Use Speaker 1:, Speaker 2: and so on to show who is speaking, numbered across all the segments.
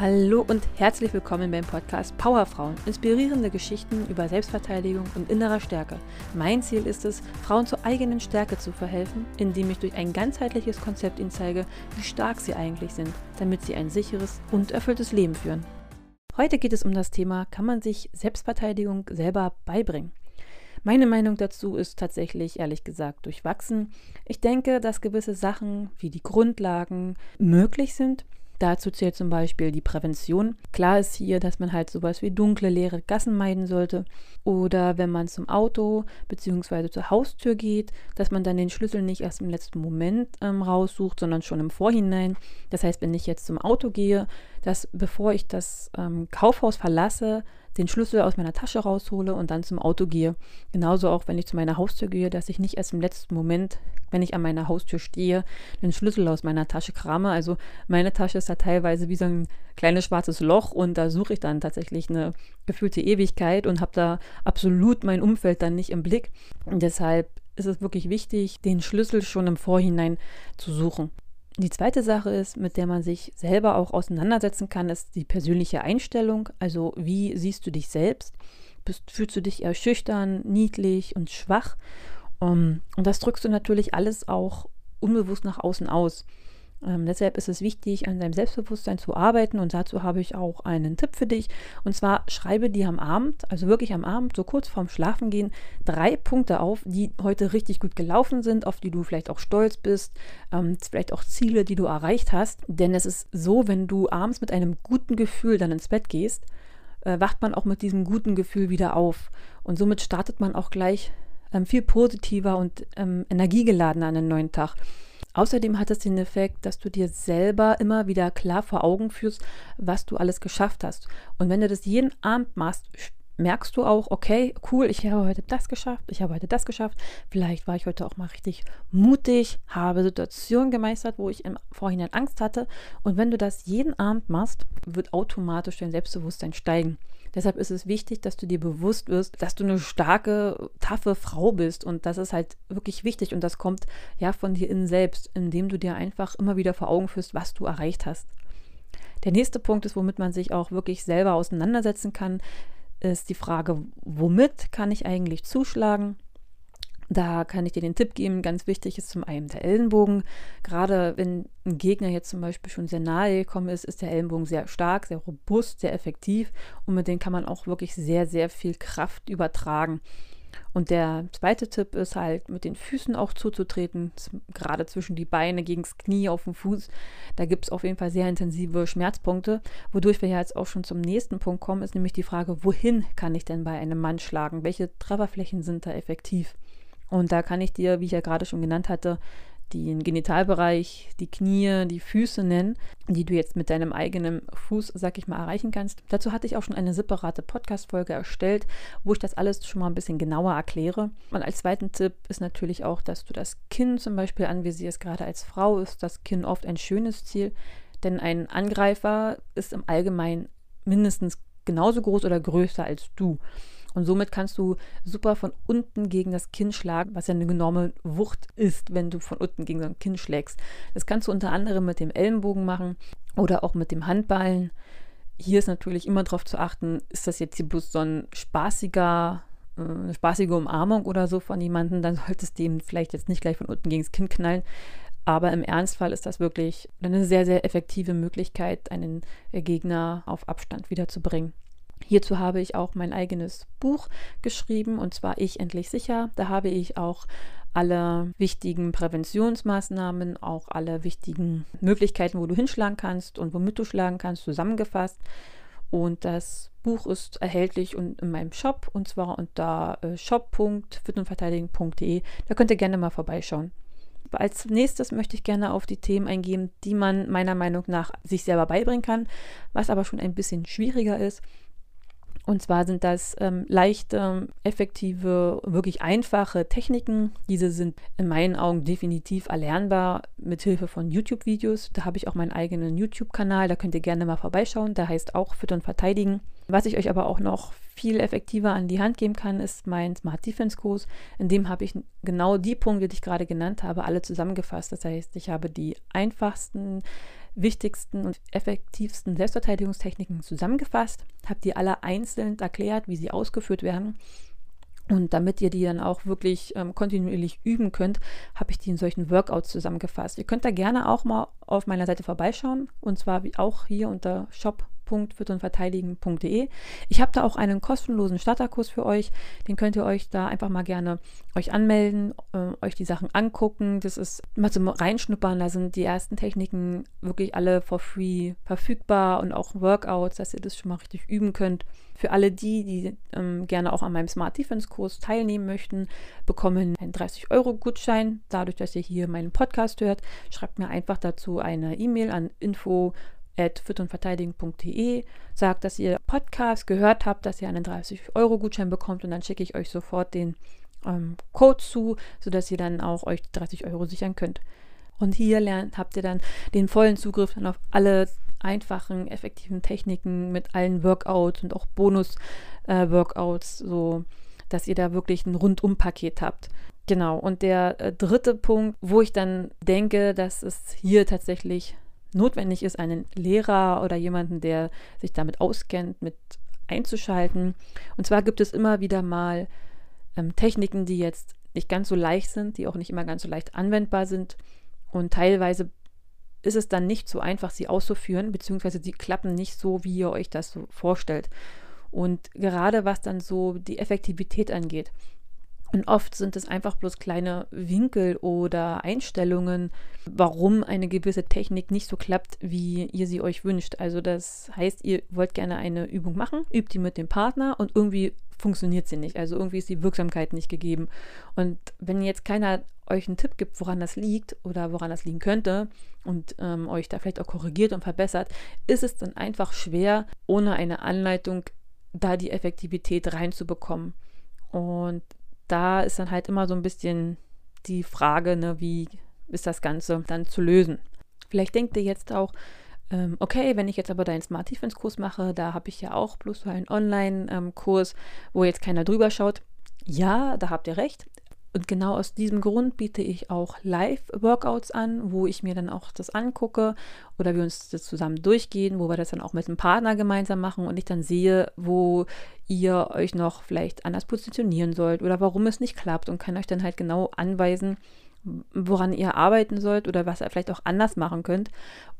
Speaker 1: Hallo und herzlich willkommen beim Podcast Powerfrauen. Inspirierende Geschichten über Selbstverteidigung und innerer Stärke. Mein Ziel ist es, Frauen zur eigenen Stärke zu verhelfen, indem ich durch ein ganzheitliches Konzept ihnen zeige, wie stark sie eigentlich sind, damit sie ein sicheres und erfülltes Leben führen. Heute geht es um das Thema, kann man sich Selbstverteidigung selber beibringen? Meine Meinung dazu ist tatsächlich, ehrlich gesagt, durchwachsen. Ich denke, dass gewisse Sachen wie die Grundlagen möglich sind, Dazu zählt zum Beispiel die Prävention. Klar ist hier, dass man halt sowas wie dunkle, leere Gassen meiden sollte. Oder wenn man zum Auto bzw. zur Haustür geht, dass man dann den Schlüssel nicht erst im letzten Moment ähm, raussucht, sondern schon im Vorhinein. Das heißt, wenn ich jetzt zum Auto gehe, dass bevor ich das ähm, Kaufhaus verlasse, den Schlüssel aus meiner Tasche raushole und dann zum Auto gehe. Genauso auch, wenn ich zu meiner Haustür gehe, dass ich nicht erst im letzten Moment, wenn ich an meiner Haustür stehe, den Schlüssel aus meiner Tasche krame. Also meine Tasche ist da teilweise wie so ein kleines schwarzes Loch und da suche ich dann tatsächlich eine gefühlte Ewigkeit und habe da absolut mein Umfeld dann nicht im Blick. Und deshalb ist es wirklich wichtig, den Schlüssel schon im Vorhinein zu suchen. Die zweite Sache ist, mit der man sich selber auch auseinandersetzen kann, ist die persönliche Einstellung. Also wie siehst du dich selbst? Bist, fühlst du dich eher schüchtern, niedlich und schwach? Um, und das drückst du natürlich alles auch unbewusst nach außen aus. Ähm, deshalb ist es wichtig, an seinem Selbstbewusstsein zu arbeiten und dazu habe ich auch einen Tipp für dich. Und zwar schreibe dir am Abend, also wirklich am Abend, so kurz vorm Schlafengehen, drei Punkte auf, die heute richtig gut gelaufen sind, auf die du vielleicht auch stolz bist, ähm, vielleicht auch Ziele, die du erreicht hast. Denn es ist so, wenn du abends mit einem guten Gefühl dann ins Bett gehst, äh, wacht man auch mit diesem guten Gefühl wieder auf. Und somit startet man auch gleich ähm, viel positiver und ähm, energiegeladener an den neuen Tag. Außerdem hat es den Effekt, dass du dir selber immer wieder klar vor Augen führst, was du alles geschafft hast. Und wenn du das jeden Abend machst, merkst du auch, okay, cool, ich habe heute das geschafft, ich habe heute das geschafft. Vielleicht war ich heute auch mal richtig mutig, habe Situationen gemeistert, wo ich im Vorhinein Angst hatte. Und wenn du das jeden Abend machst, wird automatisch dein Selbstbewusstsein steigen. Deshalb ist es wichtig, dass du dir bewusst wirst, dass du eine starke, taffe Frau bist. Und das ist halt wirklich wichtig. Und das kommt ja von dir innen selbst, indem du dir einfach immer wieder vor Augen führst, was du erreicht hast. Der nächste Punkt ist, womit man sich auch wirklich selber auseinandersetzen kann, ist die Frage, womit kann ich eigentlich zuschlagen? Da kann ich dir den Tipp geben, ganz wichtig ist zum einen der Ellenbogen. Gerade wenn ein Gegner jetzt zum Beispiel schon sehr nahe gekommen ist, ist der Ellenbogen sehr stark, sehr robust, sehr effektiv und mit dem kann man auch wirklich sehr, sehr viel Kraft übertragen. Und der zweite Tipp ist halt, mit den Füßen auch zuzutreten, gerade zwischen die Beine, gegen das Knie auf dem Fuß. Da gibt es auf jeden Fall sehr intensive Schmerzpunkte. Wodurch wir ja jetzt auch schon zum nächsten Punkt kommen, ist nämlich die Frage, wohin kann ich denn bei einem Mann schlagen? Welche Trefferflächen sind da effektiv? Und da kann ich dir, wie ich ja gerade schon genannt hatte, den Genitalbereich, die Knie, die Füße nennen, die du jetzt mit deinem eigenen Fuß, sag ich mal, erreichen kannst. Dazu hatte ich auch schon eine separate Podcast-Folge erstellt, wo ich das alles schon mal ein bisschen genauer erkläre. Und als zweiten Tipp ist natürlich auch, dass du das Kinn zum Beispiel anvisierst. Gerade als Frau ist das Kinn oft ein schönes Ziel, denn ein Angreifer ist im Allgemeinen mindestens genauso groß oder größer als du. Und somit kannst du super von unten gegen das Kinn schlagen, was ja eine enorme Wucht ist, wenn du von unten gegen so ein Kinn schlägst. Das kannst du unter anderem mit dem Ellenbogen machen oder auch mit dem Handballen. Hier ist natürlich immer darauf zu achten, ist das jetzt hier bloß so ein spaßiger, äh, eine spaßige Umarmung oder so von jemandem, dann solltest du ihm vielleicht jetzt nicht gleich von unten gegen das Kinn knallen. Aber im Ernstfall ist das wirklich eine sehr, sehr effektive Möglichkeit, einen Gegner auf Abstand wiederzubringen. Hierzu habe ich auch mein eigenes Buch geschrieben und zwar Ich endlich sicher. Da habe ich auch alle wichtigen Präventionsmaßnahmen, auch alle wichtigen Möglichkeiten, wo du hinschlagen kannst und womit du schlagen kannst, zusammengefasst. Und das Buch ist erhältlich in meinem Shop und zwar unter äh, shop.fitundverteidigen.de. Da könnt ihr gerne mal vorbeischauen. Als nächstes möchte ich gerne auf die Themen eingehen, die man meiner Meinung nach sich selber beibringen kann, was aber schon ein bisschen schwieriger ist. Und zwar sind das ähm, leichte, effektive, wirklich einfache Techniken. Diese sind in meinen Augen definitiv erlernbar mit Hilfe von YouTube-Videos. Da habe ich auch meinen eigenen YouTube-Kanal, da könnt ihr gerne mal vorbeischauen. Der heißt auch Füttern Verteidigen. Was ich euch aber auch noch viel effektiver an die Hand geben kann, ist mein Smart Defense Kurs. In dem habe ich genau die Punkte, die ich gerade genannt habe, alle zusammengefasst. Das heißt, ich habe die einfachsten wichtigsten und effektivsten Selbstverteidigungstechniken zusammengefasst, habe die alle einzeln erklärt, wie sie ausgeführt werden. Und damit ihr die dann auch wirklich ähm, kontinuierlich üben könnt, habe ich die in solchen Workouts zusammengefasst. Ihr könnt da gerne auch mal auf meiner Seite vorbeischauen. Und zwar auch hier unter Shop www.verteidigen.de. Ich habe da auch einen kostenlosen Starterkurs für euch. Den könnt ihr euch da einfach mal gerne euch anmelden, äh, euch die Sachen angucken. Das ist mal zum Reinschnuppern. Da sind die ersten Techniken wirklich alle for free verfügbar und auch Workouts, dass ihr das schon mal richtig üben könnt. Für alle die, die ähm, gerne auch an meinem Smart Defense Kurs teilnehmen möchten, bekommen einen 30-Euro-Gutschein. Dadurch, dass ihr hier meinen Podcast hört, schreibt mir einfach dazu eine E-Mail an info verteidigen.de, sagt, dass ihr Podcast gehört habt, dass ihr einen 30-Euro-Gutschein bekommt und dann schicke ich euch sofort den ähm, Code zu, sodass ihr dann auch euch 30 Euro sichern könnt. Und hier lernt, habt ihr dann den vollen Zugriff dann auf alle einfachen, effektiven Techniken mit allen Workouts und auch Bonus-Workouts, äh, so dass ihr da wirklich ein Rundum-Paket habt. Genau, und der äh, dritte Punkt, wo ich dann denke, dass es hier tatsächlich notwendig ist, einen Lehrer oder jemanden, der sich damit auskennt, mit einzuschalten. Und zwar gibt es immer wieder mal ähm, Techniken, die jetzt nicht ganz so leicht sind, die auch nicht immer ganz so leicht anwendbar sind. Und teilweise ist es dann nicht so einfach, sie auszuführen, beziehungsweise sie klappen nicht so, wie ihr euch das so vorstellt. Und gerade was dann so die Effektivität angeht, und oft sind es einfach bloß kleine Winkel oder Einstellungen, warum eine gewisse Technik nicht so klappt, wie ihr sie euch wünscht. Also das heißt, ihr wollt gerne eine Übung machen, übt die mit dem Partner und irgendwie funktioniert sie nicht. Also irgendwie ist die Wirksamkeit nicht gegeben. Und wenn jetzt keiner euch einen Tipp gibt, woran das liegt oder woran das liegen könnte und ähm, euch da vielleicht auch korrigiert und verbessert, ist es dann einfach schwer, ohne eine Anleitung da die Effektivität reinzubekommen. Und da ist dann halt immer so ein bisschen die Frage, ne, wie ist das Ganze dann zu lösen. Vielleicht denkt ihr jetzt auch, ähm, okay, wenn ich jetzt aber deinen Smart Defense Kurs mache, da habe ich ja auch bloß so einen Online-Kurs, ähm, wo jetzt keiner drüber schaut. Ja, da habt ihr recht. Und genau aus diesem Grund biete ich auch Live-Workouts an, wo ich mir dann auch das angucke oder wir uns das zusammen durchgehen, wo wir das dann auch mit einem Partner gemeinsam machen und ich dann sehe, wo ihr euch noch vielleicht anders positionieren sollt oder warum es nicht klappt und kann euch dann halt genau anweisen, woran ihr arbeiten sollt oder was ihr vielleicht auch anders machen könnt,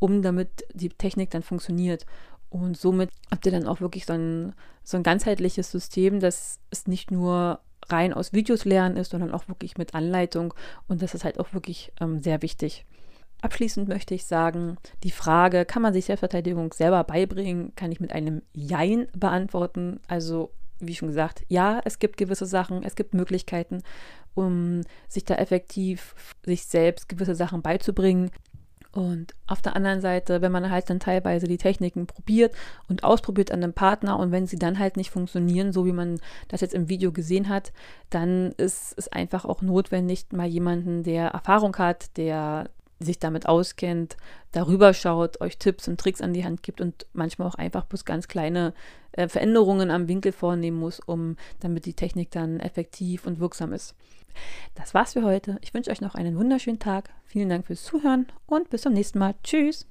Speaker 1: um damit die Technik dann funktioniert. Und somit habt ihr dann auch wirklich so ein, so ein ganzheitliches System, dass es nicht nur rein aus Videos lernen ist, sondern auch wirklich mit Anleitung. Und das ist halt auch wirklich ähm, sehr wichtig. Abschließend möchte ich sagen, die Frage, kann man sich Selbstverteidigung selber beibringen, kann ich mit einem Jein beantworten. Also, wie schon gesagt, ja, es gibt gewisse Sachen, es gibt Möglichkeiten, um sich da effektiv sich selbst gewisse Sachen beizubringen. Und auf der anderen Seite, wenn man halt dann teilweise die Techniken probiert und ausprobiert an einem Partner und wenn sie dann halt nicht funktionieren, so wie man das jetzt im Video gesehen hat, dann ist es einfach auch notwendig, mal jemanden, der Erfahrung hat, der sich damit auskennt, darüber schaut, euch Tipps und Tricks an die Hand gibt und manchmal auch einfach bloß ganz kleine äh, Veränderungen am Winkel vornehmen muss, um damit die Technik dann effektiv und wirksam ist. Das war's für heute. Ich wünsche euch noch einen wunderschönen Tag. Vielen Dank fürs Zuhören und bis zum nächsten Mal. Tschüss.